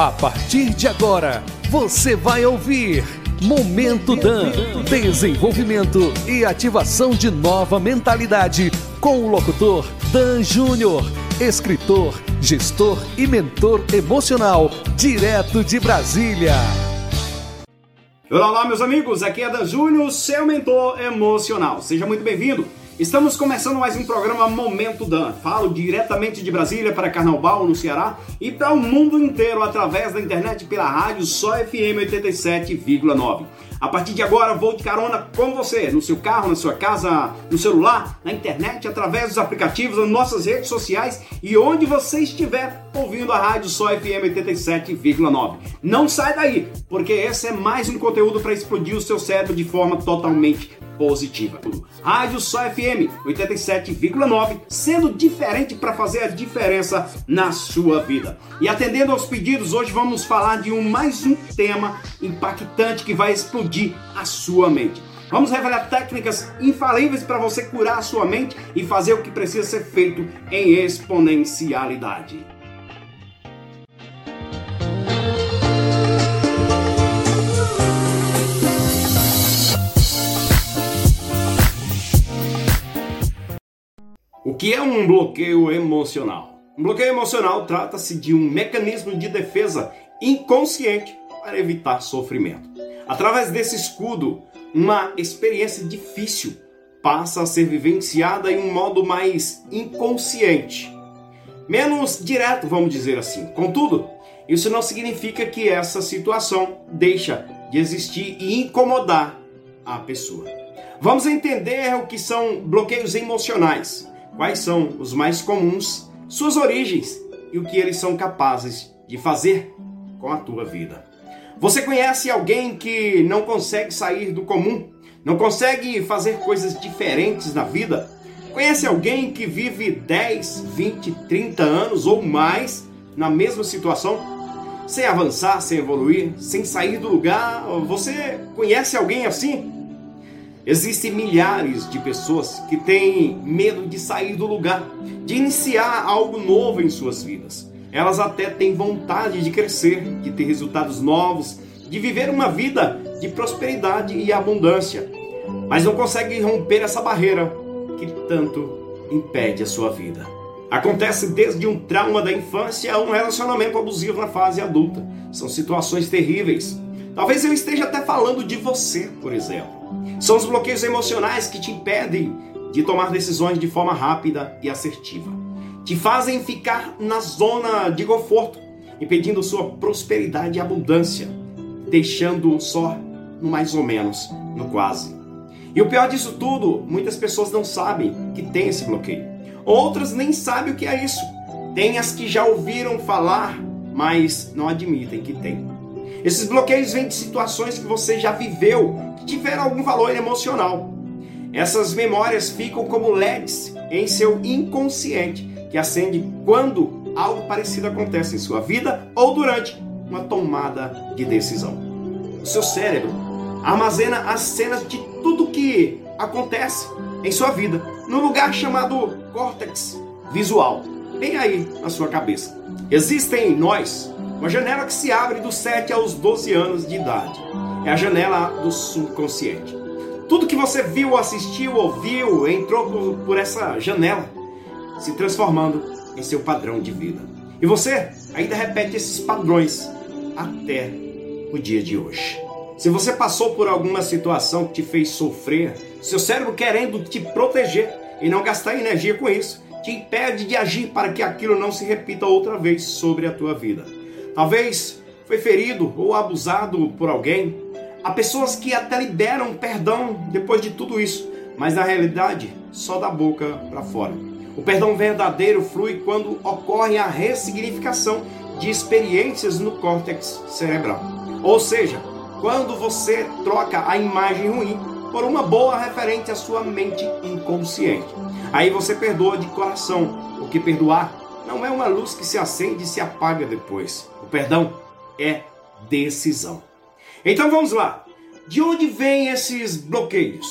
A partir de agora, você vai ouvir Momento Dan desenvolvimento e ativação de nova mentalidade com o locutor Dan Júnior, escritor, gestor e mentor emocional, direto de Brasília. Olá, olá, meus amigos, aqui é Dan Júnior, seu mentor emocional. Seja muito bem-vindo. Estamos começando mais um programa Momento Dan. Falo diretamente de Brasília para Carnaubal, no Ceará, e para o mundo inteiro através da internet pela rádio Só FM 87,9. A partir de agora, vou de carona com você, no seu carro, na sua casa, no celular, na internet, através dos aplicativos, nas nossas redes sociais e onde você estiver ouvindo a rádio Só FM 87,9. Não sai daí, porque esse é mais um conteúdo para explodir o seu cérebro de forma totalmente positiva. Rádio Só FM 87,9, sendo diferente para fazer a diferença na sua vida. E atendendo aos pedidos, hoje vamos falar de um mais um tema impactante que vai explodir a sua mente. Vamos revelar técnicas infalíveis para você curar a sua mente e fazer o que precisa ser feito em exponencialidade. Que é um bloqueio emocional? Um bloqueio emocional trata-se de um mecanismo de defesa inconsciente para evitar sofrimento. Através desse escudo, uma experiência difícil passa a ser vivenciada em um modo mais inconsciente, menos direto, vamos dizer assim. Contudo, isso não significa que essa situação deixa de existir e incomodar a pessoa. Vamos entender o que são bloqueios emocionais quais são os mais comuns, suas origens e o que eles são capazes de fazer com a tua vida. Você conhece alguém que não consegue sair do comum, não consegue fazer coisas diferentes na vida? Conhece alguém que vive 10, 20, 30 anos ou mais na mesma situação? Sem avançar, sem evoluir, sem sair do lugar? Você conhece alguém assim? Existem milhares de pessoas que têm medo de sair do lugar, de iniciar algo novo em suas vidas. Elas até têm vontade de crescer, de ter resultados novos, de viver uma vida de prosperidade e abundância, mas não conseguem romper essa barreira que tanto impede a sua vida. Acontece desde um trauma da infância a um relacionamento abusivo na fase adulta. São situações terríveis. Talvez eu esteja até falando de você, por exemplo. São os bloqueios emocionais que te impedem de tomar decisões de forma rápida e assertiva. Te fazem ficar na zona de conforto, impedindo sua prosperidade e abundância, deixando só no mais ou menos, no quase. E o pior disso tudo, muitas pessoas não sabem que tem esse bloqueio. Outras nem sabem o que é isso. Tem as que já ouviram falar, mas não admitem que tem. Esses bloqueios vêm de situações que você já viveu, que tiveram algum valor emocional. Essas memórias ficam como LEDs em seu inconsciente, que acende quando algo parecido acontece em sua vida ou durante uma tomada de decisão. O seu cérebro armazena as cenas de tudo que acontece em sua vida no lugar chamado córtex visual, bem aí na sua cabeça. Existem em nós uma janela que se abre dos 7 aos 12 anos de idade. É a janela do subconsciente. Tudo que você viu, assistiu, ouviu, entrou por, essa janela, se transformando em seu padrão de vida. E você ainda repete esses padrões até o dia de hoje. Se você passou por alguma situação que te fez sofrer, seu cérebro querendo te proteger e não gastar energia com isso, te impede de agir para que aquilo não se repita outra vez sobre a tua vida. Talvez foi ferido ou abusado por alguém. Há pessoas que até liberam perdão depois de tudo isso, mas na realidade só da boca para fora. O perdão verdadeiro flui quando ocorre a ressignificação de experiências no córtex cerebral. Ou seja, quando você troca a imagem ruim por uma boa referente à sua mente inconsciente. Aí você perdoa de coração, porque perdoar não é uma luz que se acende e se apaga depois. O perdão é decisão. Então vamos lá. De onde vêm esses bloqueios?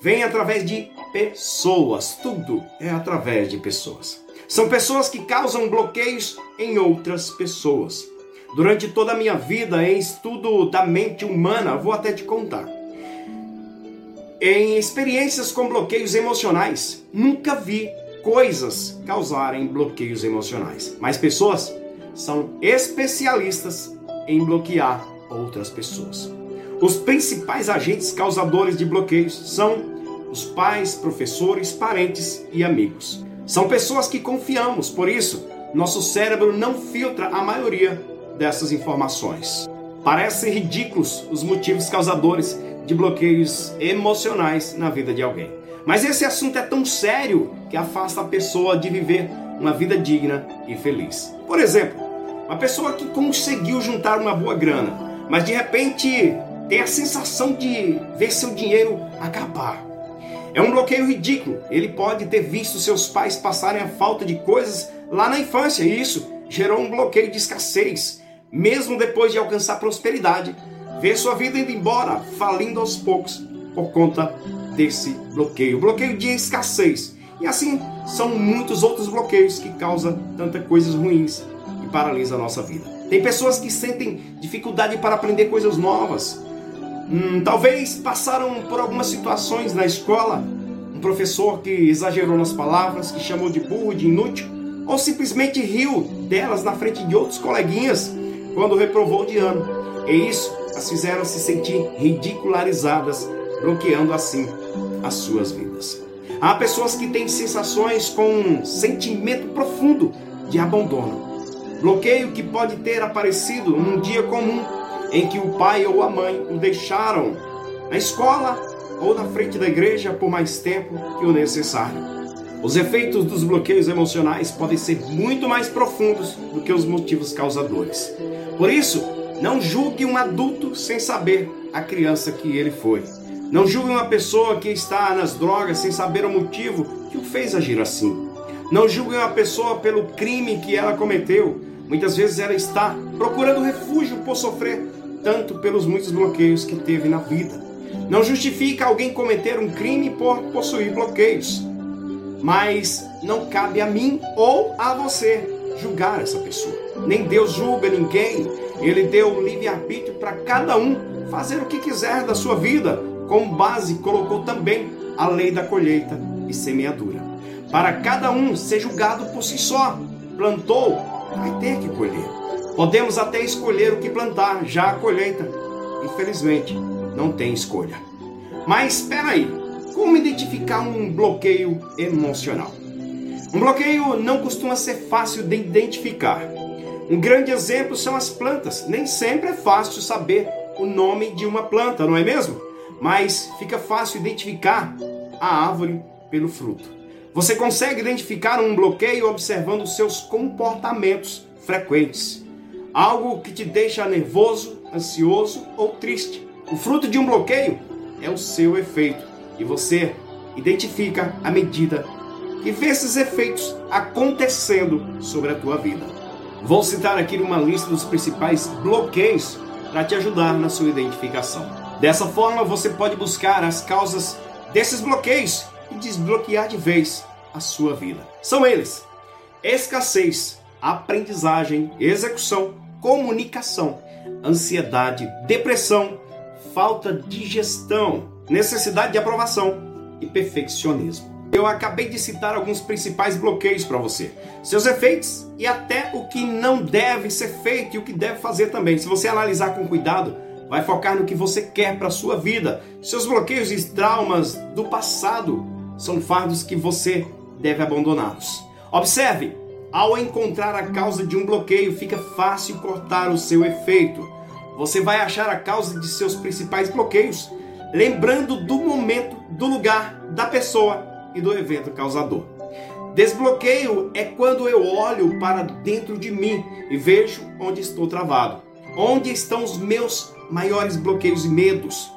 Vem através de pessoas. Tudo é através de pessoas. São pessoas que causam bloqueios em outras pessoas. Durante toda a minha vida em estudo da mente humana, vou até te contar. Em experiências com bloqueios emocionais, nunca vi coisas causarem bloqueios emocionais. Mas pessoas são especialistas em bloquear outras pessoas. Os principais agentes causadores de bloqueios são os pais, professores, parentes e amigos. São pessoas que confiamos, por isso, nosso cérebro não filtra a maioria dessas informações. Parecem ridículos os motivos causadores de bloqueios emocionais na vida de alguém. Mas esse assunto é tão sério que afasta a pessoa de viver uma vida digna e feliz. Por exemplo, uma pessoa que conseguiu juntar uma boa grana, mas de repente tem a sensação de ver seu dinheiro acabar. É um bloqueio ridículo. Ele pode ter visto seus pais passarem a falta de coisas lá na infância e isso gerou um bloqueio de escassez. Mesmo depois de alcançar prosperidade, ver sua vida indo embora, falindo aos poucos por conta desse bloqueio, bloqueio de escassez. E assim são muitos outros bloqueios que causam tantas coisas ruins e paralisam a nossa vida. Tem pessoas que sentem dificuldade para aprender coisas novas, Hum, talvez passaram por algumas situações na escola, um professor que exagerou nas palavras, que chamou de burro, de inútil, ou simplesmente riu delas na frente de outros coleguinhas quando reprovou de ano. E isso as fizeram se sentir ridicularizadas, bloqueando assim as suas vidas. Há pessoas que têm sensações com um sentimento profundo de abandono. Bloqueio que pode ter aparecido num dia comum em que o pai ou a mãe o deixaram na escola ou na frente da igreja por mais tempo que o necessário. Os efeitos dos bloqueios emocionais podem ser muito mais profundos do que os motivos causadores. Por isso, não julgue um adulto sem saber a criança que ele foi. Não julgue uma pessoa que está nas drogas sem saber o motivo que o fez agir assim. Não julgue uma pessoa pelo crime que ela cometeu. Muitas vezes ela está procurando refúgio por sofrer tanto pelos muitos bloqueios que teve na vida. Não justifica alguém cometer um crime por possuir bloqueios, mas não cabe a mim ou a você julgar essa pessoa. Nem Deus julga ninguém, ele deu livre-arbítrio para cada um fazer o que quiser da sua vida. Com base, colocou também a lei da colheita e semeadura. Para cada um ser julgado por si só. Plantou, vai ter que colher. Podemos até escolher o que plantar, já a colheita, infelizmente, não tem escolha. Mas espera aí, como identificar um bloqueio emocional? Um bloqueio não costuma ser fácil de identificar. Um grande exemplo são as plantas. Nem sempre é fácil saber o nome de uma planta, não é mesmo? Mas fica fácil identificar a árvore pelo fruto. Você consegue identificar um bloqueio observando seus comportamentos frequentes algo que te deixa nervoso, ansioso ou triste. O fruto de um bloqueio é o seu efeito e você identifica à medida que vê esses efeitos acontecendo sobre a tua vida. Vou citar aqui uma lista dos principais bloqueios para te ajudar na sua identificação. Dessa forma, você pode buscar as causas desses bloqueios e desbloquear de vez a sua vida. São eles: escassez, aprendizagem, execução, comunicação, ansiedade, depressão, falta de gestão, necessidade de aprovação e perfeccionismo. Eu acabei de citar alguns principais bloqueios para você, seus efeitos e até o que não deve ser feito e o que deve fazer também. Se você analisar com cuidado, vai focar no que você quer para sua vida. Seus bloqueios e traumas do passado são fardos que você deve abandoná-los. Observe, ao encontrar a causa de um bloqueio, fica fácil cortar o seu efeito. Você vai achar a causa de seus principais bloqueios, lembrando do momento, do lugar, da pessoa e do evento causador. Desbloqueio é quando eu olho para dentro de mim e vejo onde estou travado. Onde estão os meus maiores bloqueios e medos?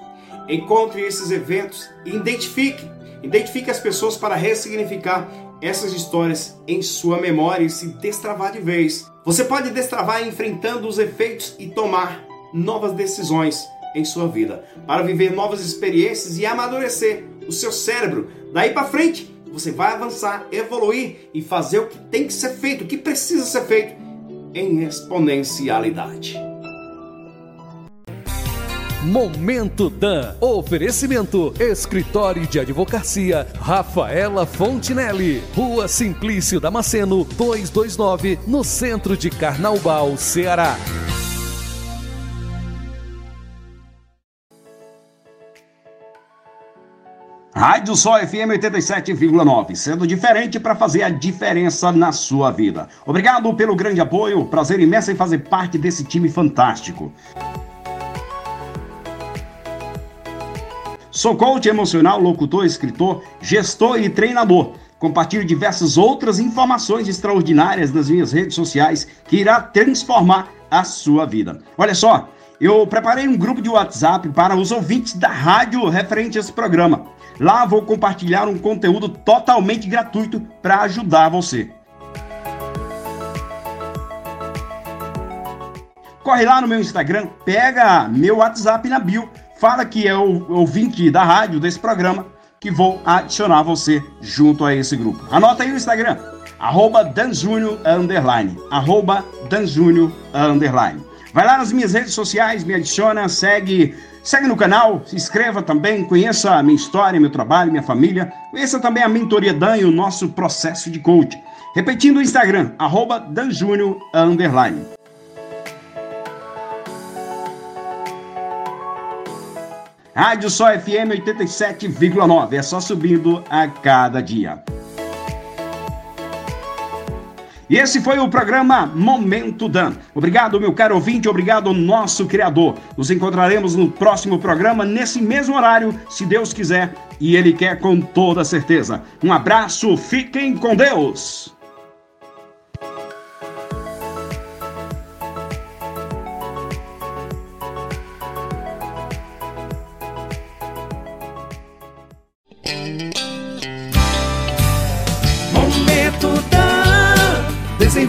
Encontre esses eventos e identifique. Identifique as pessoas para ressignificar essas histórias em sua memória e se destravar de vez. Você pode destravar enfrentando os efeitos e tomar novas decisões em sua vida, para viver novas experiências e amadurecer o seu cérebro. Daí para frente, você vai avançar, evoluir e fazer o que tem que ser feito, o que precisa ser feito em exponencialidade. Momento Dan. Oferecimento: Escritório de Advocacia Rafaela Fontinelli. Rua Simplício Damasceno, 229, no centro de Carnaubal, Ceará. Rádio Sol FM 87,9, sendo diferente para fazer a diferença na sua vida. Obrigado pelo grande apoio, prazer imenso em fazer parte desse time fantástico. Sou coach emocional, locutor, escritor, gestor e treinador. Compartilho diversas outras informações extraordinárias nas minhas redes sociais que irá transformar a sua vida. Olha só, eu preparei um grupo de WhatsApp para os ouvintes da rádio referente a esse programa. Lá vou compartilhar um conteúdo totalmente gratuito para ajudar você. Corre lá no meu Instagram, pega meu WhatsApp na bio, fala que é o ouvinte da rádio desse programa que vou adicionar você junto a esse grupo. Anota aí o Instagram, arroba underline, arroba underline. Vai lá nas minhas redes sociais, me adiciona, segue Segue no canal, se inscreva também, conheça a minha história, meu trabalho, minha família. Conheça também a Mentoria Dan e o nosso processo de coaching. Repetindo o Instagram, arroba danjúnior, underline. Rádio Só FM 87,9. É só subindo a cada dia. E esse foi o programa Momento Dan. Obrigado, meu caro ouvinte, obrigado, nosso criador. Nos encontraremos no próximo programa, nesse mesmo horário, se Deus quiser, e Ele quer com toda certeza. Um abraço, fiquem com Deus!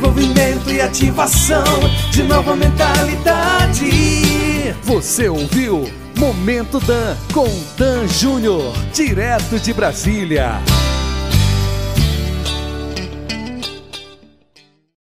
Desenvolvimento e ativação de nova mentalidade. Você ouviu Momento Dan com Dan Júnior, direto de Brasília.